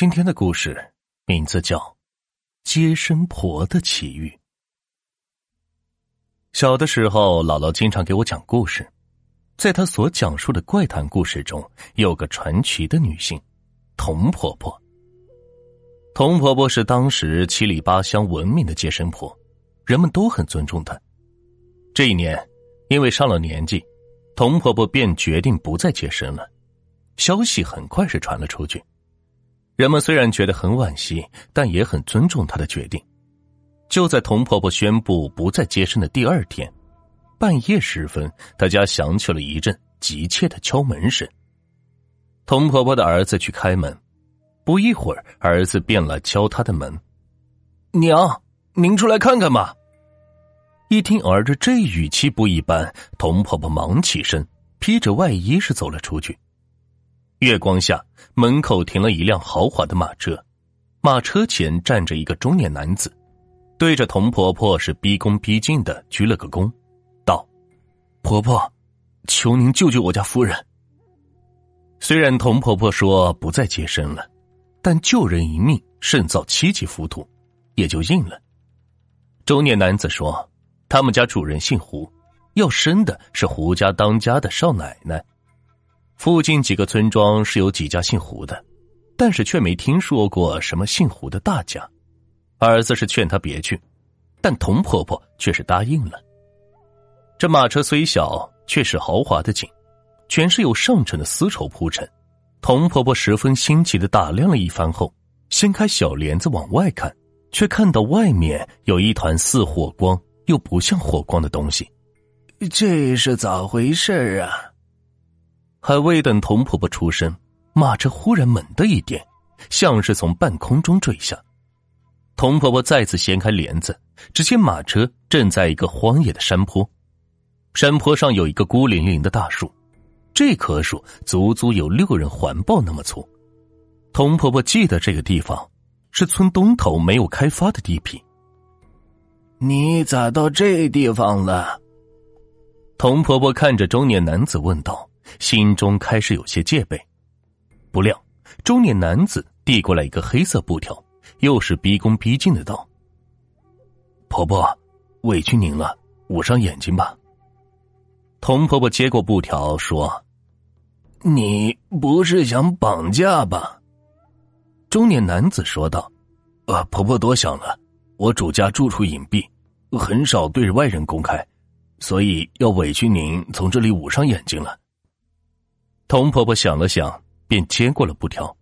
今天的故事名字叫《接生婆的奇遇》。小的时候，姥姥经常给我讲故事，在她所讲述的怪谈故事中，有个传奇的女性——童婆婆。童婆婆是当时七里八乡闻名的接生婆，人们都很尊重她。这一年，因为上了年纪，童婆婆便决定不再接生了。消息很快是传了出去。人们虽然觉得很惋惜，但也很尊重她的决定。就在童婆婆宣布不再接生的第二天，半夜时分，她家响起了一阵急切的敲门声。童婆婆的儿子去开门，不一会儿，儿子便来敲她的门：“娘，您出来看看吧。”一听儿子这语气不一般，童婆婆忙起身，披着外衣是走了出去。月光下，门口停了一辆豪华的马车，马车前站着一个中年男子，对着童婆婆是毕恭毕敬的鞠了个躬，道：“婆婆，求您救救我家夫人。”虽然童婆婆说不再接生了，但救人一命胜造七级浮屠，也就应了。中年男子说：“他们家主人姓胡，要生的是胡家当家的少奶奶。”附近几个村庄是有几家姓胡的，但是却没听说过什么姓胡的大家。儿子是劝他别去，但童婆婆却是答应了。这马车虽小，却是豪华的景，全是由上乘的丝绸铺陈。童婆婆十分新奇的打量了一番后，掀开小帘子往外看，却看到外面有一团似火光又不像火光的东西。这是咋回事啊？还未等童婆婆出声，马车忽然猛的一颠，像是从半空中坠下。童婆婆再次掀开帘子，只见马车正在一个荒野的山坡，山坡上有一个孤零零的大树，这棵树足足有六人环抱那么粗。童婆婆记得这个地方是村东头没有开发的地皮。你咋到这地方了？童婆婆看着中年男子问道。心中开始有些戒备，不料中年男子递过来一个黑色布条，又是毕恭毕敬的道：“婆婆，委屈您了，捂上眼睛吧。”童婆婆接过布条说：“你不是想绑架吧？”中年男子说道：“呃，婆婆多想了，我主家住处隐蔽，很少对外人公开，所以要委屈您从这里捂上眼睛了。”童婆婆想了想，便接过了布条，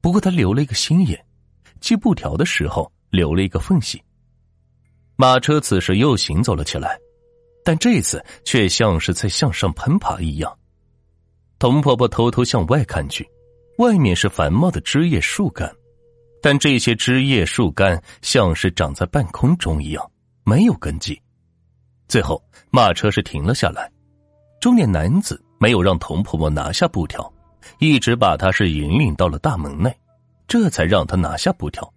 不过她留了一个心眼，系布条的时候留了一个缝隙。马车此时又行走了起来，但这次却像是在向上攀爬一样。童婆婆偷偷向外看去，外面是繁茂的枝叶树干，但这些枝叶树干像是长在半空中一样，没有根基。最后，马车是停了下来，中年男子。没有让童婆婆拿下布条，一直把她是引领到了大门内，这才让她拿下布条。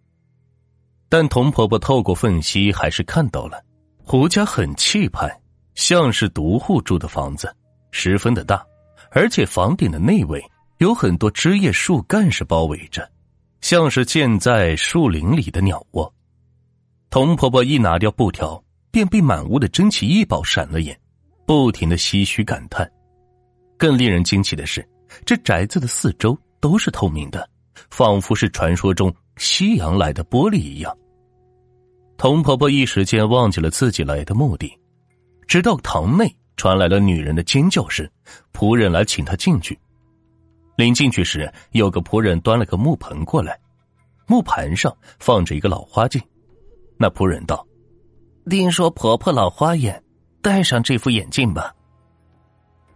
但童婆婆透过缝隙还是看到了胡家很气派，像是独户住的房子，十分的大，而且房顶的内围有很多枝叶树干是包围着，像是建在树林里的鸟窝。童婆婆一拿掉布条，便被满屋的珍奇异宝闪了眼，不停的唏嘘感叹。更令人惊奇的是，这宅子的四周都是透明的，仿佛是传说中西洋来的玻璃一样。童婆婆一时间忘记了自己来的目的，直到堂内传来了女人的尖叫声，仆人来请她进去。临进去时，有个仆人端了个木盆过来，木盘上放着一个老花镜。那仆人道：“听说婆婆老花眼，戴上这副眼镜吧。”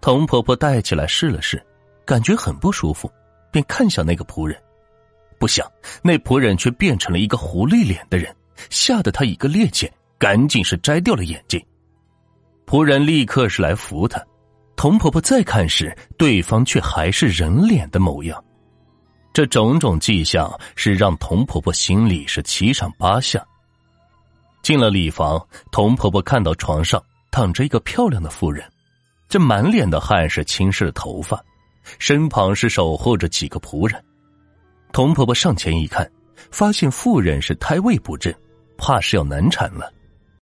童婆婆戴起来试了试，感觉很不舒服，便看向那个仆人，不想那仆人却变成了一个狐狸脸的人，吓得他一个趔趄，赶紧是摘掉了眼镜。仆人立刻是来扶他，童婆婆再看时，对方却还是人脸的模样。这种种迹象是让童婆婆心里是七上八下。进了礼房，童婆婆看到床上躺着一个漂亮的妇人。这满脸的汗是浸湿了头发，身旁是守候着几个仆人。童婆婆上前一看，发现妇人是胎位不正，怕是要难产了。